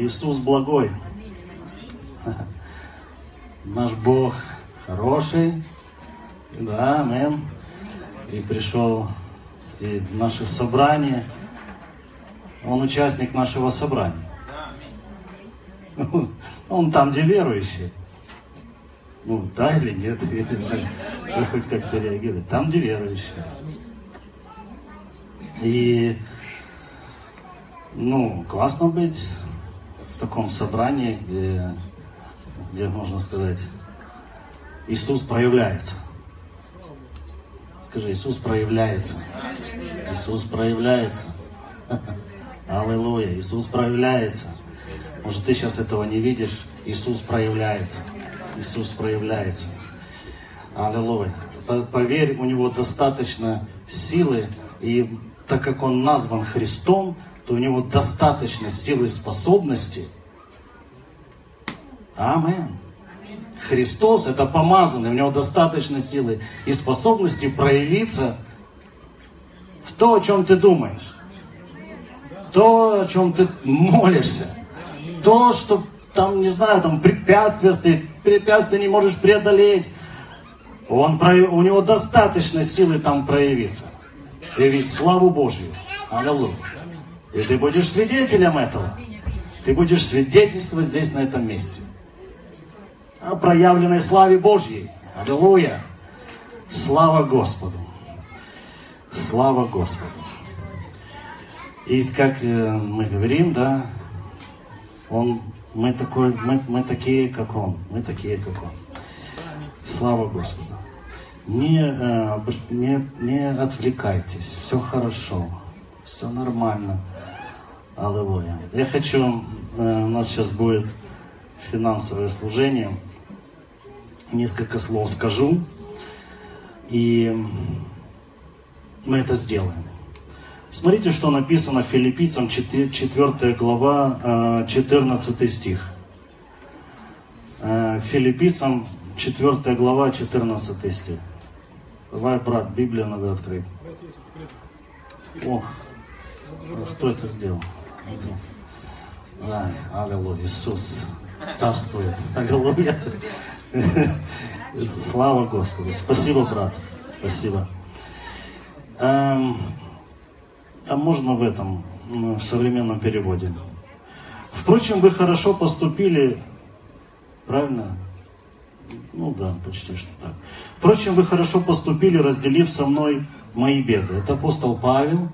Иисус благой. Наш Бог хороший. Да, амен. И пришел и в наше собрание. Он участник нашего собрания. Он там, где верующий. Ну, да или нет, я не знаю. Вы хоть как-то реагируете. Там, где верующие. И, ну, классно быть таком собрании, где, где можно сказать, Иисус проявляется. Скажи, Иисус проявляется. Иисус проявляется. Аллилуйя. Иисус проявляется. Может, ты сейчас этого не видишь. Иисус проявляется. Иисус проявляется. Аллилуйя. Поверь, у него достаточно силы, и так как он назван Христом, то у него достаточно силы и способности. Амин. Христос это помазанный, у него достаточно силы и способности проявиться в то, о чем ты думаешь, то, о чем ты молишься, то, что там, не знаю, там препятствия стоит, препятствия не можешь преодолеть. Он, у него достаточно силы там проявиться, явить славу Божью. Аллилуйя. И ты будешь свидетелем этого. Ты будешь свидетельствовать здесь, на этом месте. О проявленной славе Божьей. Аллилуйя. Слава Господу. Слава Господу. И как э, мы говорим, да, он мы, такой, мы, мы такие, как Он. Мы такие, как Он. Слава Господу. Не, э, не, не отвлекайтесь. Все хорошо. Все нормально. Аллилуйя. Я хочу, э, у нас сейчас будет финансовое служение. Несколько слов скажу. И мы это сделаем. Смотрите, что написано филиппийцам 4 глава, 14 э, стих. Э, филиппийцам 4 глава, 14 стих. Давай, брат, Библию надо открыть. Ох, кто это сделал? Ай, аллилуйя, Иисус царствует. Аллилуйя. Слава Господу. Спасибо, брат. Спасибо. Эм, а можно в этом, в современном переводе. Впрочем, вы хорошо поступили, правильно? Ну да, почти что так. Впрочем, вы хорошо поступили, разделив со мной мои беды. Это апостол Павел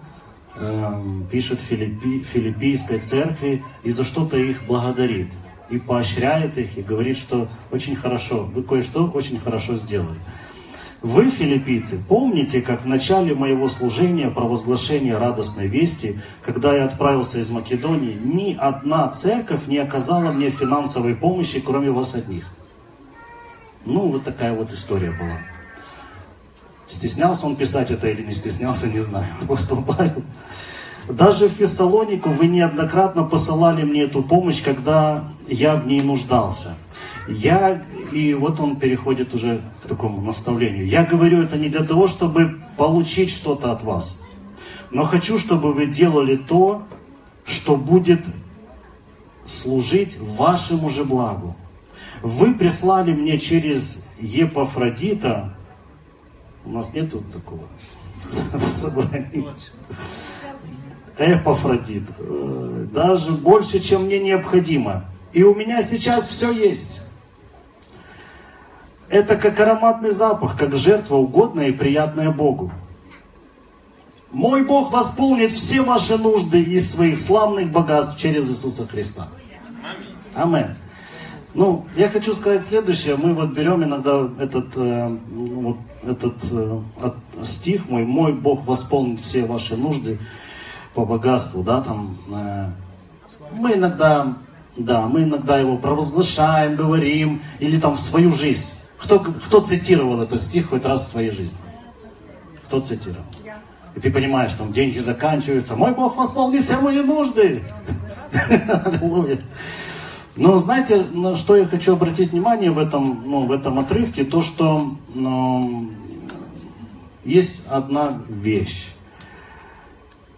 э, пишет Филиппи, Филиппийской церкви и за что-то их благодарит. И поощряет их, и говорит, что очень хорошо, вы кое-что очень хорошо сделали. Вы, филиппийцы, помните, как в начале моего служения, провозглашения радостной вести, когда я отправился из Македонии, ни одна церковь не оказала мне финансовой помощи, кроме вас одних. Ну, вот такая вот история была. Стеснялся он писать это или не стеснялся, не знаю. Апостол Павел. Даже в Фессалонику вы неоднократно посылали мне эту помощь, когда я в ней нуждался. Я, и вот он переходит уже к такому наставлению. Я говорю это не для того, чтобы получить что-то от вас, но хочу, чтобы вы делали то, что будет служить вашему же благу. Вы прислали мне через Епафродита, у нас нету такого собрания, Эпафродит, э, даже больше, чем мне необходимо. И у меня сейчас все есть. Это как ароматный запах, как жертва угодная и приятная Богу. Мой Бог восполнит все ваши нужды из своих славных богатств через Иисуса Христа. Амин. Ну, я хочу сказать следующее. Мы вот берем иногда этот, э, вот этот э, стих мой, мой Бог восполнит все ваши нужды по богатству, да, там. Э, мы иногда, да, мы иногда его провозглашаем, говорим, или там в свою жизнь. Кто, кто цитировал этот стих хоть раз в своей жизни? Кто цитировал? И ты понимаешь, там деньги заканчиваются. Мой Бог восполнит все мои нужды. Аллилуйя. Но знаете, на что я хочу обратить внимание в этом, ну, в этом отрывке? То, что ну, есть одна вещь.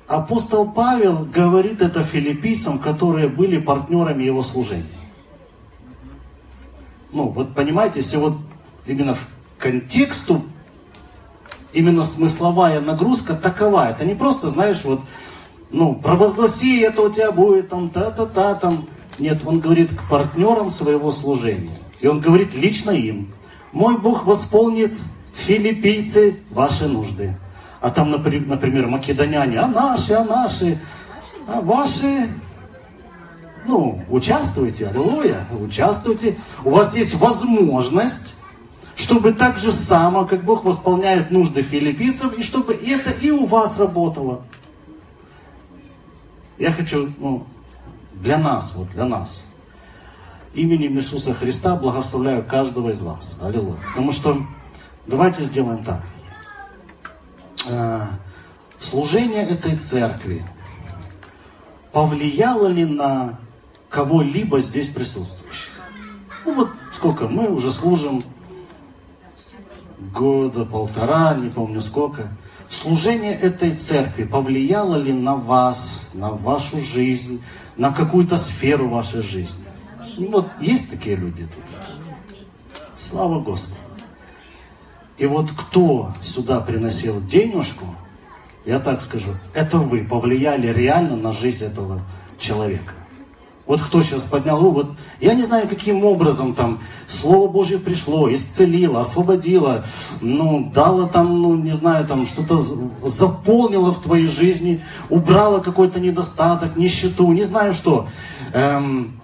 апостол Павел говорит это филиппийцам, которые были партнерами его служения. Ну, вот понимаете, если вот именно в контексту, именно смысловая нагрузка такова. Это не просто, знаешь, вот, ну, провозгласи, это у тебя будет, там, та-та-та, там. Нет, он говорит к партнерам своего служения. И он говорит лично им. Мой Бог восполнит, филиппийцы, ваши нужды. А там, например, македоняне, а наши, а наши, а ваши, ну, участвуйте, аллилуйя, участвуйте. У вас есть возможность, чтобы так же само, как Бог восполняет нужды филиппийцев, и чтобы это и у вас работало. Я хочу, ну, для нас, вот для нас, именем Иисуса Христа благословляю каждого из вас. Аллилуйя. Потому что давайте сделаем так. А, служение этой церкви повлияло ли на кого-либо здесь присутствующих? Ну вот сколько мы уже служим, года, полтора, не помню сколько. Служение этой церкви повлияло ли на вас, на вашу жизнь, на какую-то сферу вашей жизни? Вот есть такие люди тут. Слава Господу. И вот кто сюда приносил денежку, я так скажу, это вы повлияли реально на жизнь этого человека. Вот кто сейчас поднял руку, вот я не знаю, каким образом там Слово Божье пришло, исцелило, освободило, ну, дало там, ну, не знаю, там что-то заполнило в твоей жизни, убрало какой-то недостаток, нищету, не знаю что. Эм,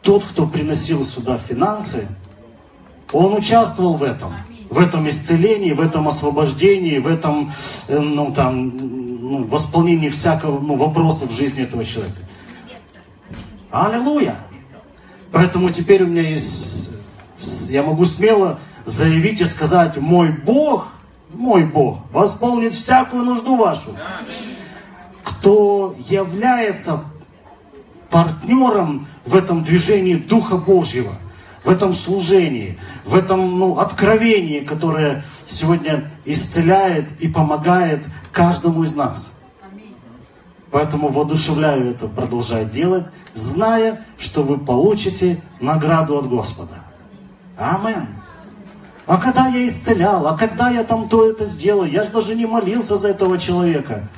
тот, кто приносил сюда финансы, он участвовал в этом, в этом исцелении, в этом освобождении, в этом, э, ну, там, ну, восполнении всякого, ну, вопроса в жизни этого человека. Аллилуйя! Поэтому теперь у меня есть, я могу смело заявить и сказать, мой Бог, мой Бог восполнит всякую нужду вашу. Кто является партнером в этом движении Духа Божьего, в этом служении, в этом ну, откровении, которое сегодня исцеляет и помогает каждому из нас. Поэтому воодушевляю это продолжать делать, зная, что вы получите награду от Господа. Амен. А когда я исцелял, а когда я там то это сделал, я же даже не молился за этого человека.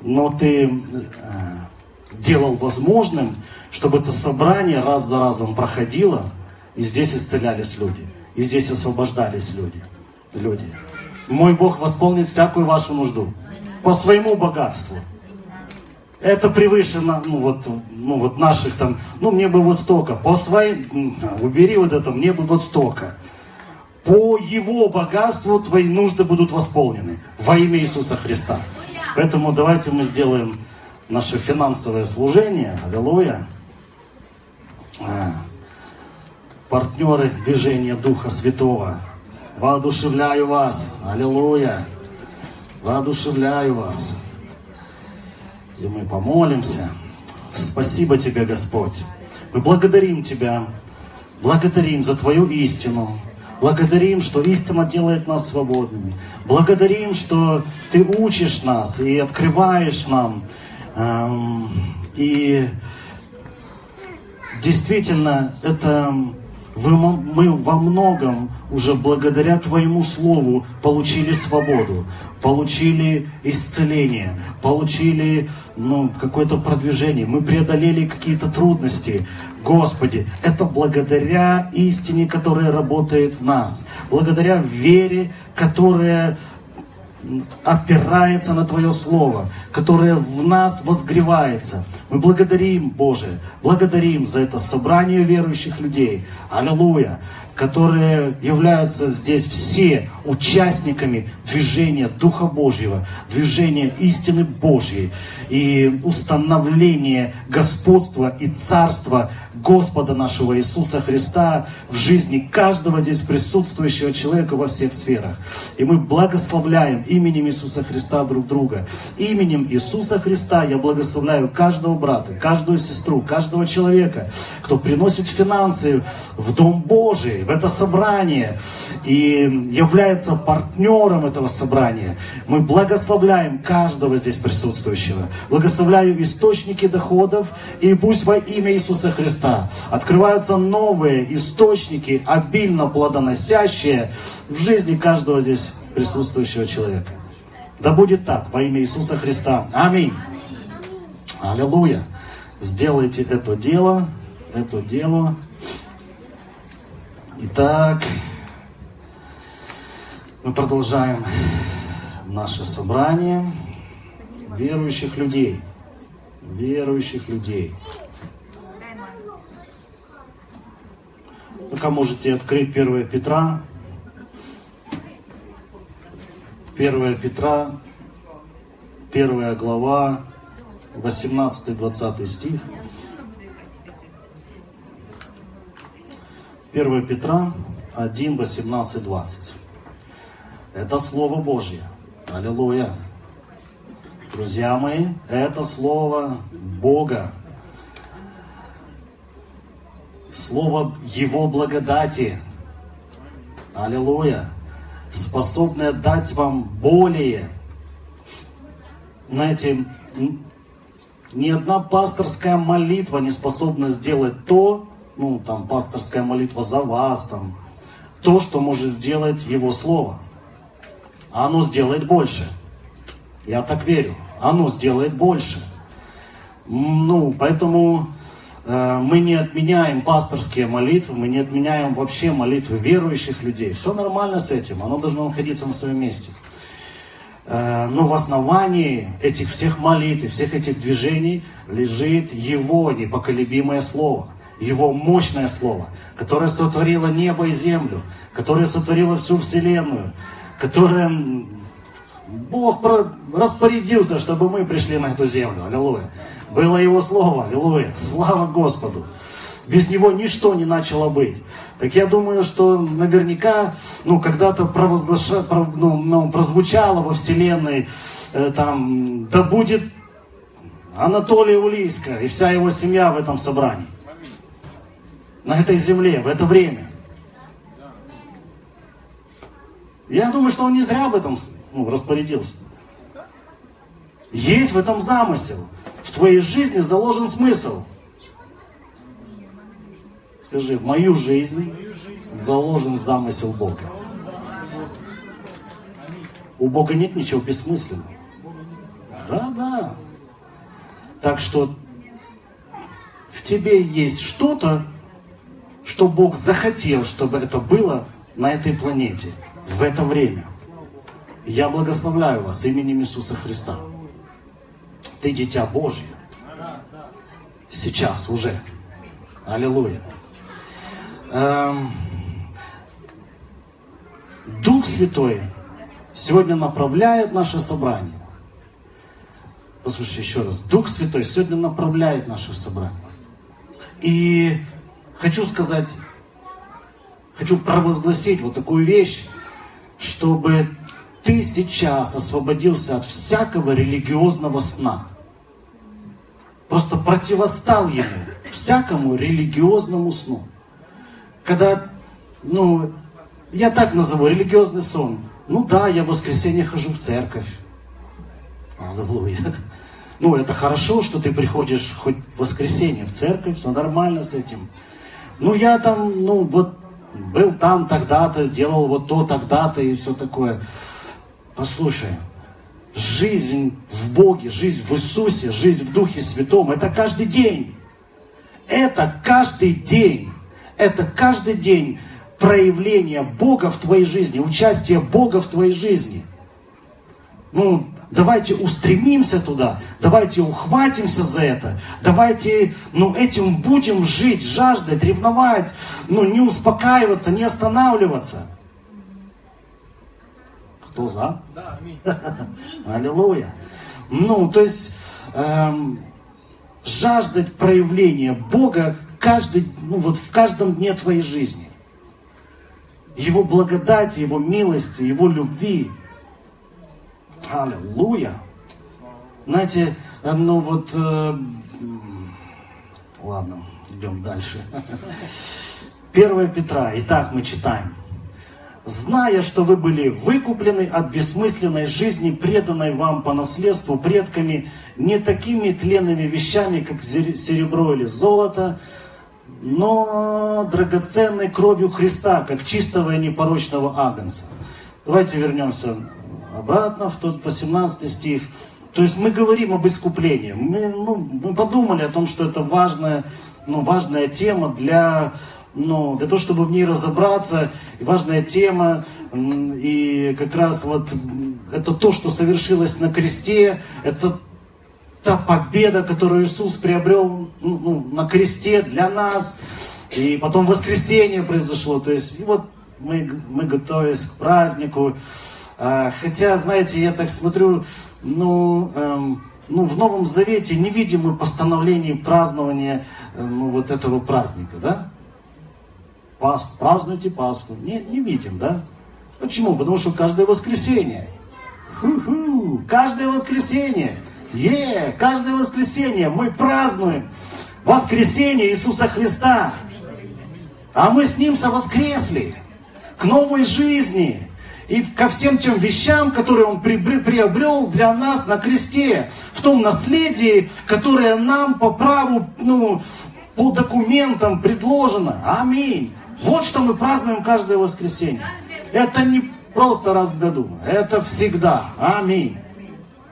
Но ты э, делал возможным, чтобы это собрание раз за разом проходило, и здесь исцелялись люди, и здесь освобождались люди. люди. Мой Бог восполнит всякую вашу нужду по своему богатству. Это превыше ну, вот, ну, вот наших там, ну мне бы вот столько, по своим, убери вот это, мне бы вот столько. По его богатству твои нужды будут восполнены во имя Иисуса Христа. Поэтому давайте мы сделаем наше финансовое служение, аллилуйя. А, партнеры движения Духа Святого, воодушевляю вас, аллилуйя, воодушевляю вас. И мы помолимся. Спасибо Тебе, Господь. Мы благодарим Тебя, благодарим за Твою истину, благодарим, что истина делает нас свободными, благодарим, что Ты учишь нас и открываешь нам. Эм, и действительно, это мы во многом уже благодаря Твоему Слову получили свободу, получили исцеление, получили ну, какое-то продвижение, мы преодолели какие-то трудности. Господи, это благодаря истине, которая работает в нас, благодаря вере, которая опирается на Твое Слово, которое в нас возгревается. Мы благодарим, Боже, благодарим за это собрание верующих людей. Аллилуйя которые являются здесь все участниками движения Духа Божьего, движения истины Божьей и установления господства и царства Господа нашего Иисуса Христа в жизни каждого здесь присутствующего человека во всех сферах. И мы благословляем именем Иисуса Христа друг друга. Именем Иисуса Христа я благословляю каждого брата, каждую сестру, каждого человека, кто приносит финансы в Дом Божий, в это собрание и является партнером этого собрания. Мы благословляем каждого здесь присутствующего. Благословляю источники доходов, и пусть во имя Иисуса Христа открываются новые источники, обильно плодоносящие в жизни каждого здесь присутствующего человека. Да будет так во имя Иисуса Христа. Аминь. Аллилуйя. Сделайте это дело, это дело. Итак, мы продолжаем наше собрание верующих людей. Верующих людей. Пока можете открыть 1 Петра, 1 Петра, 1 глава, 18-20 стих. 1 Петра 1, 18, 20. Это Слово Божье. Аллилуйя. Друзья мои, это Слово Бога. Слово Его благодати. Аллилуйя способное дать вам более. Знаете, ни одна пасторская молитва не способна сделать то, ну, там, пасторская молитва за вас, там, то, что может сделать Его Слово. А оно сделает больше. Я так верю. Оно сделает больше. Ну, поэтому Э, мы не отменяем пасторские молитвы, мы не отменяем вообще молитвы верующих людей. Все нормально с этим, оно должно находиться на своем месте. Э, но в основании этих всех молитв, всех этих движений лежит Его непоколебимое Слово. Его мощное Слово, которое сотворило небо и землю, которое сотворило всю Вселенную, которое Бог распорядился, чтобы мы пришли на эту землю. Аллилуйя было Его Слово, аллилуйя, слава Господу. Без Него ничто не начало быть. Так я думаю, что наверняка, ну, когда-то провозглаша, ну, ну, прозвучало во Вселенной, э, там, да будет Анатолий Улийска и вся его семья в этом собрании. На этой земле, в это время. Я думаю, что он не зря об этом ну, распорядился. Есть в этом замысел в твоей жизни заложен смысл. Скажи, в мою жизнь заложен замысел Бога. У Бога нет ничего бессмысленного. Да, да. Так что в тебе есть что-то, что Бог захотел, чтобы это было на этой планете, в это время. Я благословляю вас именем Иисуса Христа. Ты дитя Божье. Сейчас уже. Аллилуйя. Эм, Дух Святой сегодня направляет наше собрание. Послушайте еще раз. Дух Святой сегодня направляет наше собрание. И хочу сказать, хочу провозгласить вот такую вещь, чтобы ты сейчас освободился от всякого религиозного сна. Просто противостал ему, всякому религиозному сну. Когда, ну, я так назову, религиозный сон. Ну да, я в воскресенье хожу в церковь. Аллилуйя. Ну, это хорошо, что ты приходишь хоть в воскресенье в церковь, все нормально с этим. Ну, я там, ну, вот был там тогда-то, сделал вот то тогда-то и все такое. Послушай, жизнь в Боге, жизнь в Иисусе, жизнь в Духе Святом, это каждый день. Это каждый день. Это каждый день проявление Бога в твоей жизни, участие Бога в твоей жизни. Ну, давайте устремимся туда, давайте ухватимся за это, давайте, ну, этим будем жить, жаждать, ревновать, ну, не успокаиваться, не останавливаться. Кто за? Да, аминь. Аллилуйя. Ну, то есть эм, жаждать проявления Бога каждый, ну, вот в каждом дне твоей жизни. Его благодати, Его милости, Его любви. Аллилуйя. Знаете, э, ну вот э, Ладно, идем дальше. 1 Петра. Итак, мы читаем. «Зная, что вы были выкуплены от бессмысленной жизни, преданной вам по наследству предками, не такими тленными вещами, как серебро или золото, но драгоценной кровью Христа, как чистого и непорочного агнца». Давайте вернемся обратно в тот 18 стих. То есть мы говорим об искуплении. Мы, ну, мы подумали о том, что это важная, ну, важная тема для, ну, для того, чтобы в ней разобраться. Важная тема. И как раз вот это то, что совершилось на кресте. Это та победа, которую Иисус приобрел ну, ну на кресте для нас. И потом воскресенье произошло. То есть и вот мы, мы готовились к празднику. А, хотя, знаете, я так смотрю, ну, эм, ну, в Новом Завете не видим мы постановлений празднования э, ну, вот этого праздника, да? Пасху, празднуйте Пасху. Не, не видим, да? Почему? Потому что каждое воскресенье. Ху-ху, каждое воскресенье. Е, каждое воскресенье мы празднуем воскресение Иисуса Христа. А мы с Ним совоскресли к новой жизни и ко всем тем вещам, которые Он приобрел для нас на кресте, в том наследии, которое нам по праву, ну, по документам предложено. Аминь. Вот что мы празднуем каждое воскресенье. Это не просто раз в году, это всегда. Аминь.